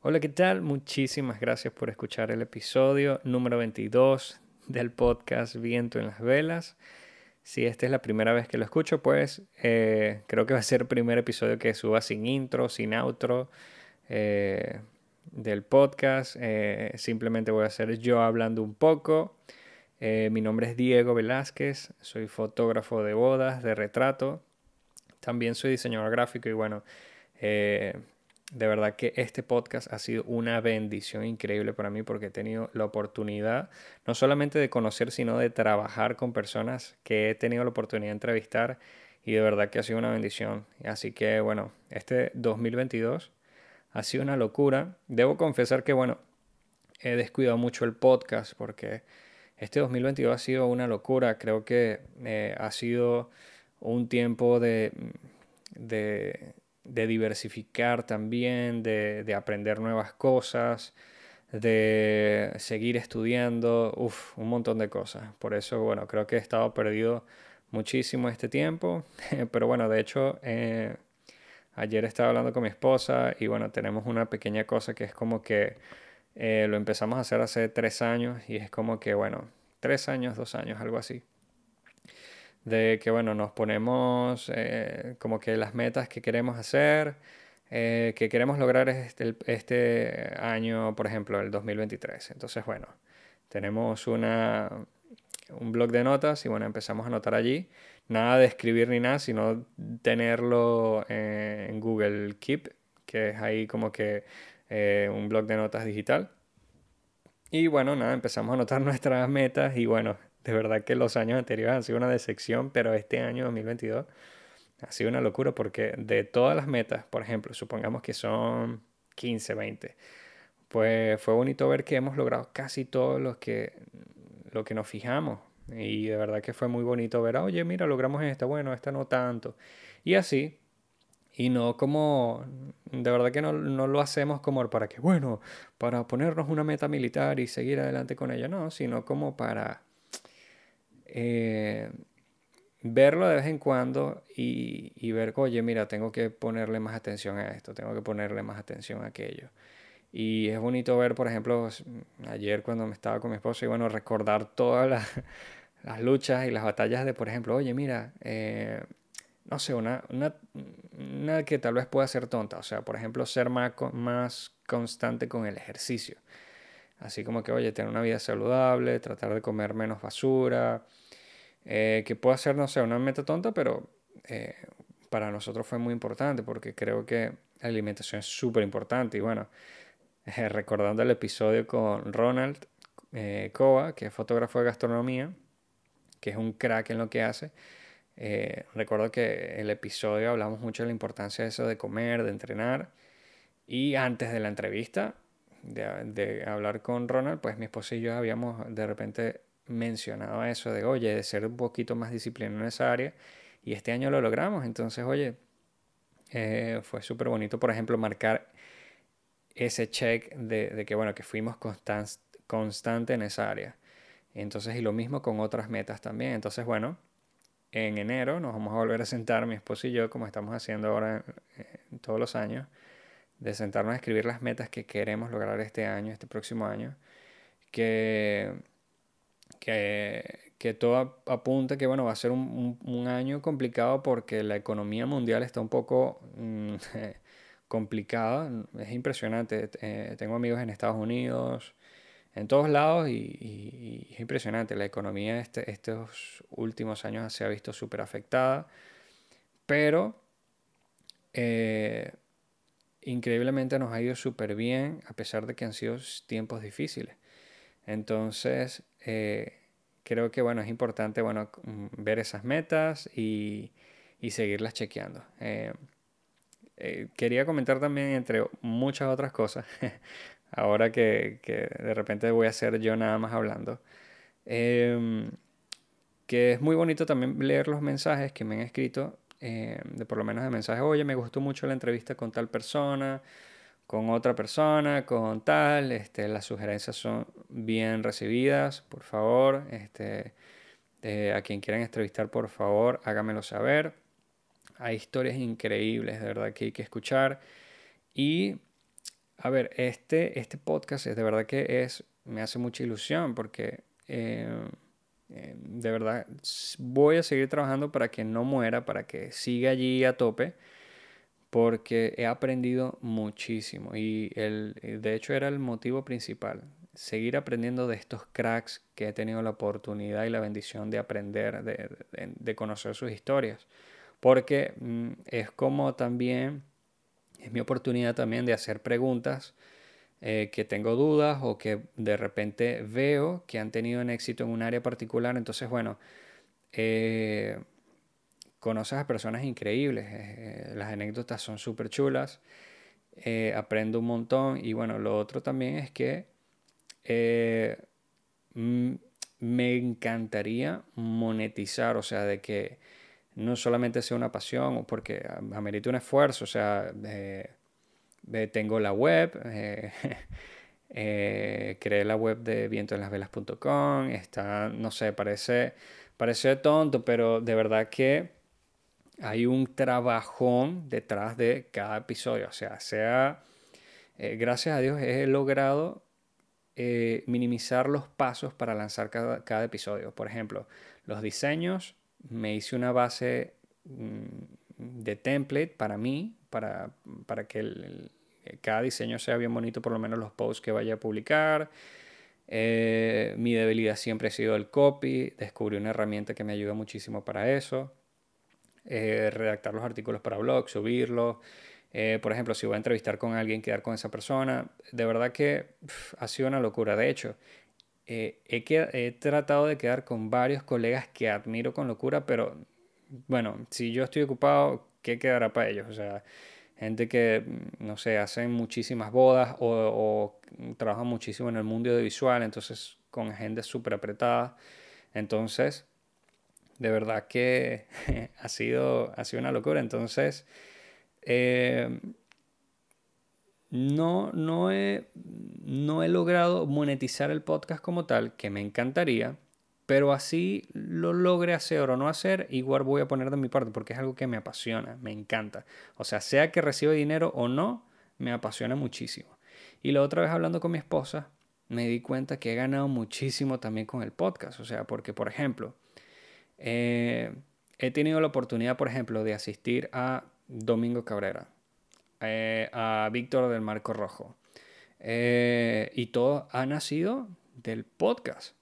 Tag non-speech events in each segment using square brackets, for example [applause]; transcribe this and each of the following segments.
Hola, ¿qué tal? Muchísimas gracias por escuchar el episodio número 22 del podcast Viento en las Velas. Si esta es la primera vez que lo escucho, pues eh, creo que va a ser el primer episodio que suba sin intro, sin outro eh, del podcast. Eh, simplemente voy a ser yo hablando un poco. mi nombre es Diego Velázquez, soy fotógrafo de bodas, de retrato. También soy diseñador gráfico y bueno, de verdad que este podcast ha sido una bendición increíble para mí porque he tenido la oportunidad no solamente de conocer, sino de trabajar con personas que he tenido la oportunidad de entrevistar y de verdad que ha sido una bendición. Así que bueno, este 2022 ha sido una locura. Debo confesar que bueno, he descuidado mucho el podcast porque este 2022 ha sido una locura. Creo que eh, ha sido un tiempo de, de de diversificar también, de, aprender nuevas cosas, de seguir estudiando, uff, un montón de cosas. Por eso, bueno, creo que he estado perdido muchísimo este tiempo, [laughs] pero bueno, de hecho, eh, ayer estaba hablando con mi esposa y bueno, tenemos una pequeña cosa que es como que eh, lo empezamos a hacer hace tres años y es como que, bueno, tres años, dos años, algo así de que, bueno, nos ponemos eh, como que las metas que queremos hacer, eh, que queremos lograr este, este año, por ejemplo, el 2023. Entonces, bueno, tenemos una, un blog de notas y, bueno, empezamos a anotar allí. Nada de escribir ni nada, sino tenerlo eh, en Google Keep, que es ahí como que un blog de notas digital. Y bueno, nada, empezamos a anotar [laughs] nuestras metas y bueno, de verdad que los años anteriores han sido una decepción, pero este año 2022 ha sido una locura porque de todas las metas, por ejemplo, supongamos que son 15, 20, pues fue bonito ver que hemos logrado casi todo lo que, lo que nos fijamos. Y de verdad que fue muy bonito ver, oye, mira, logramos esta, bueno, esta no tanto. Y así, y no como, de verdad que no, no, lo hacemos como para que, bueno, para ponernos una meta militar y seguir adelante con ella, no, sino como para eh, verlo de vez en cuando y, y, ver, oye, mira, tengo que ponerle más atención a esto, tengo que ponerle más atención a aquello. Y es bonito ver, por ejemplo, ayer cuando me estaba con mi esposa y bueno, recordar todas las, [laughs] las luchas y las batallas de, por ejemplo, oye, mira, eh, no sé, una, una, una, que tal vez pueda ser tonta, o sea, por ejemplo, ser más, más constante con el ejercicio. Así como que, oye, tener una vida saludable, tratar de comer menos basura, eh, que puede ser, no sé, una meta tonta, pero eh, para nosotros fue muy importante porque creo que la alimentación es súper importante. Y bueno, eh, [laughs] recordando el episodio con Ronald Coa, que es fotógrafo de gastronomía, que es un crack en lo que hace, recuerdo que el episodio hablamos mucho de la importancia de eso de comer, de entrenar. Y antes de la entrevista, de, hablar con Ronald, pues mi esposa y yo habíamos de repente mencionado eso de, oye, de ser un poquito más disciplinado en esa área. Y este año lo logramos. Entonces, oye, eh, fue súper bonito, por ejemplo, marcar ese check de, que, bueno, que fuimos constantes constante en esa área. Entonces, y lo mismo con otras metas también. Entonces, bueno, en enero nos vamos a volver a sentar, mi esposo y yo, como estamos haciendo ahora todos los años, de sentarnos a escribir las metas que queremos lograr este año, este próximo año, que, que, que todo apunta que bueno, va a ser un, un, año complicado porque la economía mundial está un poco mm, [laughs] complicada, es impresionante, eh, tengo amigos en Estados Unidos, en todos lados y, es impresionante, la economía este, estos últimos años se ha visto súper afectada, pero... Eh, increíblemente nos ha ido súper bien a pesar de que han sido tiempos difíciles. Entonces, eh, creo que bueno, es importante bueno, mm, ver esas metas y, y seguirlas chequeando. Eh, eh, quería comentar también, entre muchas otras cosas, [laughs] ahora que, que, de repente voy a ser yo nada más hablando, em, que es muy bonito también leer los mensajes que me han escrito eh, de por lo menos de mensaje, oye, me gustó mucho la entrevista con tal persona, con otra persona, con tal, este, las sugerencias son bien recibidas, por favor, este, eh, a quien quieran entrevistar, por favor, hágamelo saber. Hay historias increíbles, de verdad, que hay que escuchar. Y a ver, este, este podcast es de verdad que es, me hace mucha ilusión porque eh, eh, de verdad voy a seguir trabajando para que no muera, para que siga allí a tope, porque he aprendido muchísimo. Y el, de hecho era el motivo principal, seguir aprendiendo de estos cracks que he tenido la oportunidad y la bendición de aprender, de, de conocer sus historias, porque mm, es como también es mi oportunidad también de hacer preguntas eh, que tengo dudas o que de repente veo que han tenido un éxito en un área particular. Entonces, bueno, eh, conoces a personas increíbles, eh, las anécdotas son súper chulas, aprendo un montón y bueno, lo otro también es que me encantaría monetizar, o sea, de que no solamente sea una pasión, porque amerita un esfuerzo, o sea, tengo la web, eh, [laughs] eh, creé la web de vientoenlasvelas.com, está, no sé, parece, parece tonto, pero de verdad que hay un trabajón detrás de cada episodio, o sea, sea, eh, gracias a Dios he logrado minimizar los pasos para lanzar cada, cada episodio. Por ejemplo, los diseños me hice una base mm, de template para mí, para, para que cada diseño sea bien bonito, por lo menos los posts que vaya a publicar. Eh, mi debilidad siempre ha sido el copy, descubrí una herramienta que me ayuda muchísimo para eso. Eh, redactar los artículos para blog, subirlos. Eh, por ejemplo, si voy a entrevistar con alguien, quedar con esa persona. De verdad que ha sido una locura. De hecho, eh, he, tratado de quedar con varios colegas que admiro con locura, pero bueno, si yo estoy ocupado, ¿qué quedará para ellos? O sea, gente que, mm, no sé, hacen muchísimas bodas o, trabajan muchísimo en el mundo audiovisual, entonces con gente súper apretada. Entonces, de verdad que [laughs] ha sido, ha sido una locura. Entonces, eh, no, no, he, no he logrado monetizar el podcast como tal, que me encantaría, pero así lo logre hacer o no hacer, igual voy a poner de mi parte porque es algo que me apasiona, me encanta. O sea, sea que reciba dinero o no, me apasiona muchísimo. Y la otra vez hablando con mi esposa, me di cuenta que he ganado muchísimo también con el podcast. O sea, porque, por ejemplo, eh, he tenido la oportunidad, por ejemplo, de asistir a Domingo Cabrera. Eh, a Víctor del Marco Rojo. Eh, y todo ha nacido del podcast,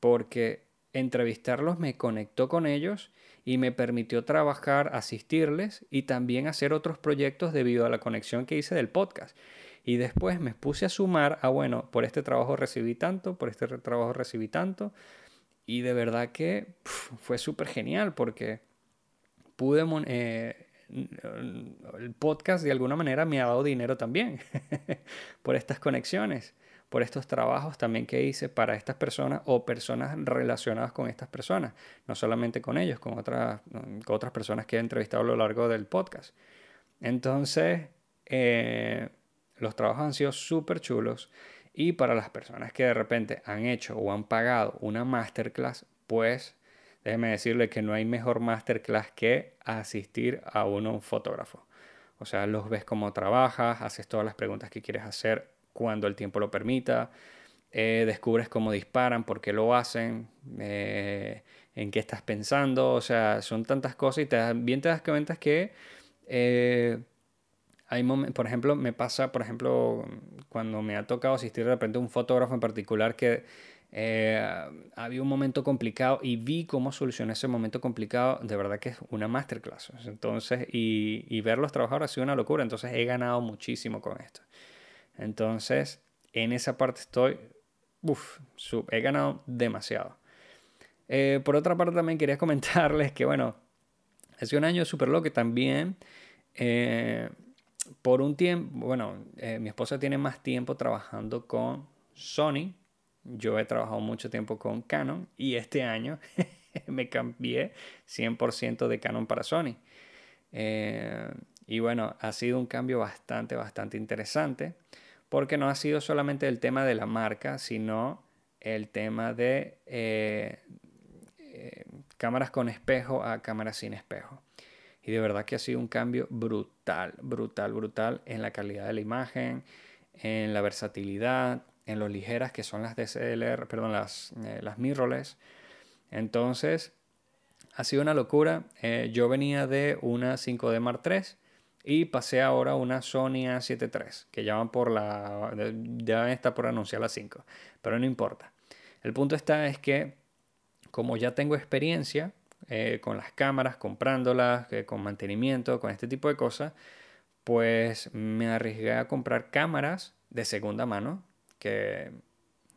porque entrevistarlos me conectó con ellos y me permitió trabajar, asistirles y también hacer otros proyectos debido a la conexión que hice del podcast. Y después me puse a sumar a, bueno, por este trabajo recibí tanto, por este trabajo recibí tanto. Y de verdad que fue súper genial porque pude eh, el podcast de alguna manera me ha dado dinero también [laughs] por estas conexiones, por estos trabajos también que hice para estas personas o personas relacionadas con estas personas, no solamente con ellos, con otras, con otras personas que he entrevistado a lo largo del podcast. Entonces, eh, los trabajos han sido súper chulos y para las personas que de repente han hecho o han pagado una masterclass, pues déjeme decirle que no hay mejor masterclass que asistir a uno un fotógrafo. O sea, los ves cómo trabajas, haces todas las preguntas que quieres hacer cuando el tiempo lo permita, eh, descubres cómo disparan, por qué lo hacen, eh, en qué estás pensando, o sea, son tantas cosas y te te das cuenta que eh, hay por ejemplo, me pasa, por ejemplo, cuando me ha tocado asistir de repente a un fotógrafo en particular que había un momento complicado y vi cómo solucioné ese momento complicado. De verdad que es una masterclass. Entonces, y, y verlos trabajar ha sido una locura. Entonces, he ganado muchísimo con esto. Entonces, en esa parte estoy, uff, he ganado demasiado. Eh, por otra parte, también quería [laughs] comentarles que, bueno, ha sido un año súper loco también. Eh, por un tiempo, bueno, mi esposa tiene más tiempo trabajando con Sony, yo he trabajado mucho tiempo con Canon y este año [laughs] me cambié 100% de Canon para Sony. Eh, y bueno, ha sido un cambio bastante, bastante interesante porque no ha sido solamente el tema de la marca, sino el tema de eh, eh, cámaras con espejo a cámaras sin espejo. Y de verdad que ha sido un cambio brutal, brutal, brutal en la calidad de la imagen, en la versatilidad, en lo ligeras que son las DSLR, perdón, las, eh, las mirrorless. Entonces, ha sido una locura. Eh, yo venía de una 5D Mark III y pasé ahora una Sony A7 III, que ya van por la, ya está por anunciar la 5, pero no importa. El punto está es que como ya tengo experiencia eh, con las cámaras, comprándolas, con mantenimiento, con este tipo de cosas, pues me arriesgué a comprar cámaras de segunda mano, que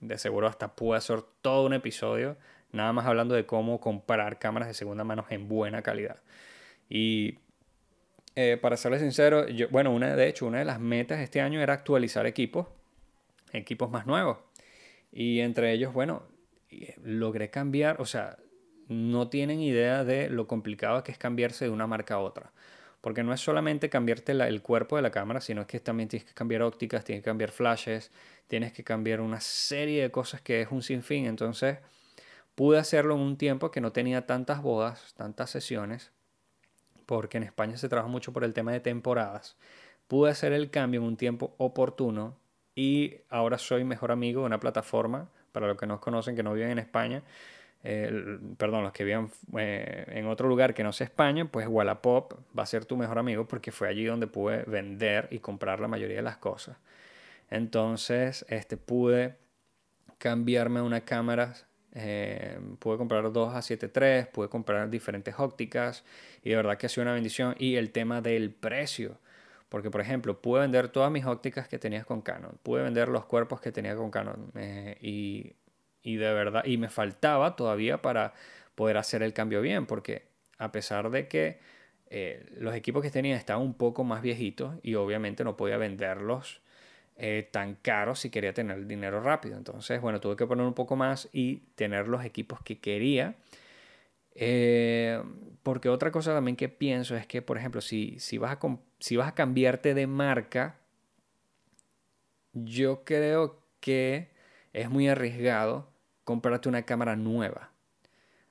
de seguro hasta puedo hacer todo un episodio, nada más hablando de cómo comprar cámaras de segunda mano en buena calidad. Y eh, para serles sincero, bueno, una, de hecho, una de las metas este año era actualizar equipos, equipos más nuevos. Y entre ellos, bueno, logré cambiar, o sea, no tienen idea de lo complicado que es cambiarse de una marca a otra. Porque no es solamente cambiarte el cuerpo de la cámara, sino que también tienes que cambiar ópticas, tienes que cambiar flashes, tienes que cambiar una serie de cosas que es un sinfín. Entonces pude hacerlo en un tiempo que no tenía tantas bodas, tantas sesiones, porque en España se trabaja mucho por el tema de temporadas. Pude hacer el cambio en un tiempo oportuno y ahora soy mejor amigo de una plataforma, para los que nos conocen, que no viven en España, perdón, los que vivan eh, en otro lugar que no sea España, pues Wallapop va a ser tu mejor amigo porque fue allí donde pude vender y comprar la mayoría de las cosas. Entonces, este, pude cambiarme una cámara, eh, pude comprar dos A7 pude comprar diferentes ópticas y de verdad que ha sido una bendición. Y el tema del precio. Porque, por ejemplo, pude vender todas mis ópticas que tenías con Canon, pude vender los cuerpos que tenía con Canon eh, y y de verdad, y me faltaba todavía para poder hacer el cambio bien, porque a pesar de que eh, los equipos que tenía estaban un poco más viejitos y obviamente no podía venderlos eh, tan caros si quería tener dinero rápido. Entonces, bueno, tuve que poner un poco más y tener los equipos que quería. Eh, porque otra cosa también que pienso es que, por ejemplo, si, si, vas a, si vas a cambiarte de marca, yo creo que es muy arriesgado comprarte una cámara nueva.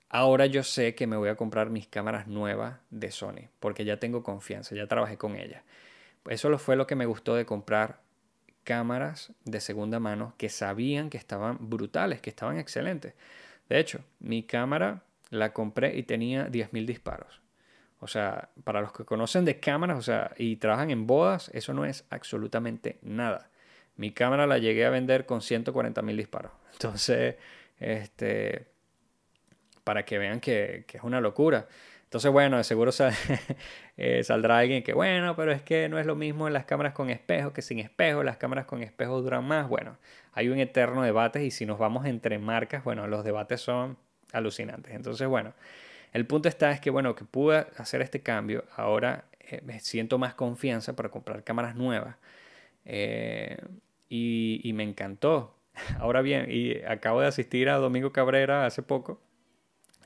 Ahora yo sé que me voy a comprar mis cámaras nuevas de Sony, porque ya tengo confianza, ya trabajé con ellas. Eso fue lo que me gustó de comprar cámaras de segunda mano que sabían que estaban brutales, que estaban excelentes. De hecho, mi cámara la compré y tenía 10.000 disparos. O sea, para los que conocen de cámaras o sea, y trabajan en bodas, eso no es absolutamente nada. Mi cámara la llegué a vender con 140.000 disparos. [laughs] Entonces, este, para que vean que, es una locura. Entonces, bueno, de seguro [laughs] eh, saldrá alguien que, bueno, pero es que no es lo mismo en las cámaras con espejo que sin espejo. Las cámaras con espejo duran más. Bueno, hay un eterno debate y si nos vamos entre marcas, bueno, los debates son alucinantes. Entonces, bueno, el punto está es que, bueno, que pude hacer este cambio. Ahora eh, me siento más confianza para comprar cámaras nuevas. Eh, y, y me encantó. [laughs] Ahora bien, y acabo de asistir a Domingo Cabrera hace poco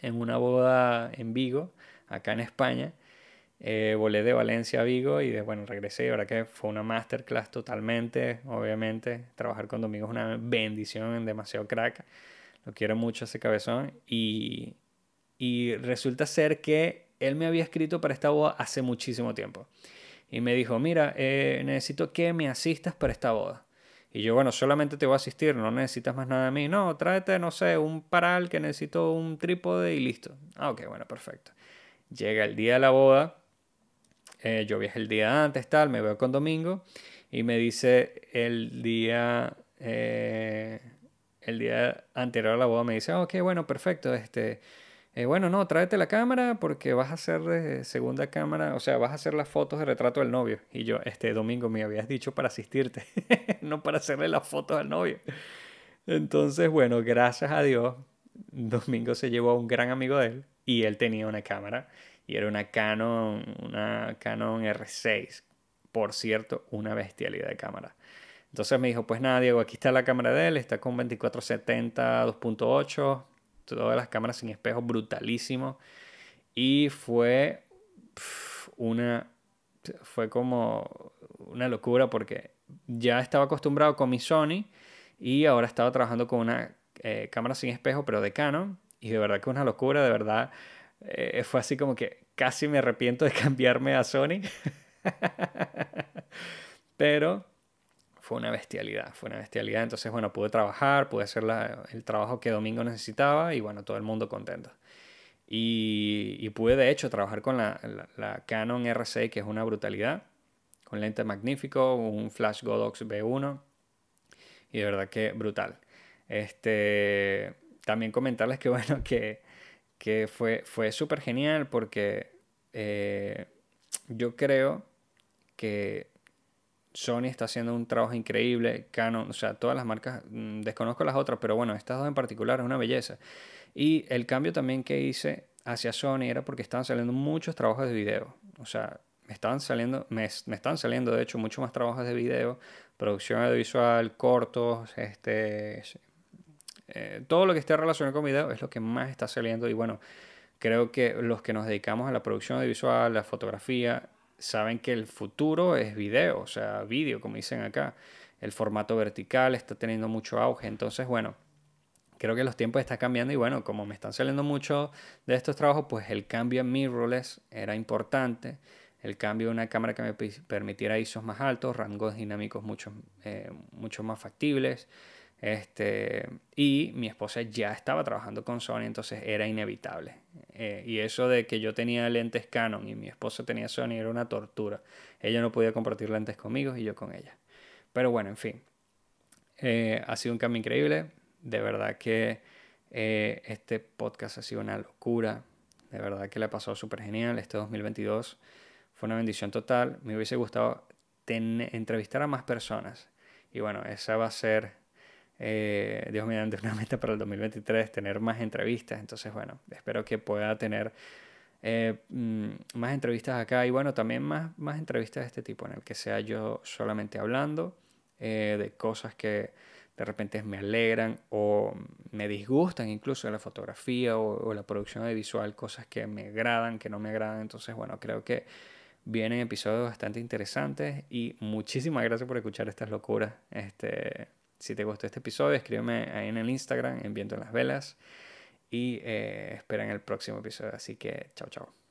en una boda en Vigo, acá en España. Eh, volé de Valencia a Vigo y de, bueno, regresé y ahora que fue una masterclass totalmente, obviamente. Trabajar con Domingo es una bendición, demasiado crack. Lo quiero mucho ese cabezón. Y, y resulta ser que él me había escrito para esta boda hace muchísimo tiempo. Y me dijo, mira, eh, necesito que me asistas para esta boda. Y yo, bueno, solamente te voy a asistir, no necesitas más nada de mí. No, tráete, no sé, un paral que necesito un trípode y listo. Ah, ok, bueno, perfecto. Llega el día de la boda, eh, yo viajé el día antes, tal, me veo con Domingo y me dice el día, eh, el día anterior a la boda, me dice, ah, ok, bueno, perfecto, este eh, bueno, no, tráete la cámara porque vas a hacer segunda cámara, o sea, vas a hacer las fotos de retrato del novio. Y yo, este domingo me habías dicho para asistirte, [laughs] no para hacerle las fotos al novio. Entonces, bueno, gracias a Dios, [laughs] Domingo se llevó a un gran amigo de él y él tenía una cámara y era una Canon, una Canon R6. Por cierto, una bestialidad de cámara. Entonces me dijo, pues nada, Diego, aquí está la cámara de él, está con 2470 2.8 todas las cámaras sin espejo, brutalísimo. Y fue una. Fue como una locura porque ya estaba acostumbrado con mi Sony y ahora estaba trabajando con una eh, cámara sin espejo, pero de Canon. Y de verdad que una locura, de verdad. Eh, fue así como que casi me arrepiento de [laughs] cambiarme a Sony. [laughs] pero fue una bestialidad, fue una bestialidad. Entonces, bueno, pude trabajar, pude hacer el trabajo que Domingo necesitaba y bueno, todo el mundo contento. Y, pude de hecho trabajar con la, la, Canon R6, que es una brutalidad, con lente magnífico, un Flash Godox B1 y de verdad que brutal. Este, también comentarles que [laughs] bueno, que, que fue, fue súper genial porque eh, yo creo que Sony está haciendo un trabajo increíble, Canon, o sea, todas las marcas, mm, desconozco las otras, pero bueno, estas dos en particular es una belleza. Y el cambio también que hice hacia Sony era porque estaban saliendo muchos trabajos de video. O sea, me estaban saliendo, me, me están saliendo de hecho muchos más trabajos de video, producción audiovisual, cortos, este, eh, todo lo que esté relacionado con video es lo que más está saliendo y bueno, creo que los que nos dedicamos a la producción audiovisual, la fotografía, saben que el futuro es video, o sea, vídeo, como dicen acá. El formato vertical está teniendo mucho auge, entonces, bueno, creo que los tiempos están cambiando y bueno, como me están saliendo mucho de estos trabajos, pues el cambio en mirrorless era importante. El cambio de una cámara que me permitiera ISOs más altos, rangos dinámicos mucho, eh, mucho más factibles. Este, y mi esposa ya estaba trabajando con Sony, entonces era inevitable. Eh, y eso de que yo tenía lentes Canon y mi esposa tenía Sony era una tortura. Ella no podía compartir lentes conmigo y yo con ella. Pero bueno, en fin. Eh, ha sido un cambio increíble. De verdad que eh, este podcast ha sido una locura. De verdad que le ha pasado súper genial. Este 2022 fue una bendición total. Me hubiese gustado entrevistar a más personas. Y bueno, esa va a ser eh, Dios mediante una meta para el 2023, tener más entrevistas. Entonces, bueno, espero que pueda tener eh, mm, más entrevistas acá y bueno, también más, más entrevistas de este tipo, en el que sea yo solamente hablando eh, de cosas que de repente me alegran o me disgustan incluso la fotografía o, la producción audiovisual, cosas que me agradan, que no me agradan. Entonces, bueno, creo que vienen episodios bastante interesantes y muchísimas gracias por escuchar estas locuras. Este, si te gustó este episodio, escríbeme ahí en el Instagram, en Viento en las Velas. Y eh, esperen el próximo episodio. Así que, chao, chao.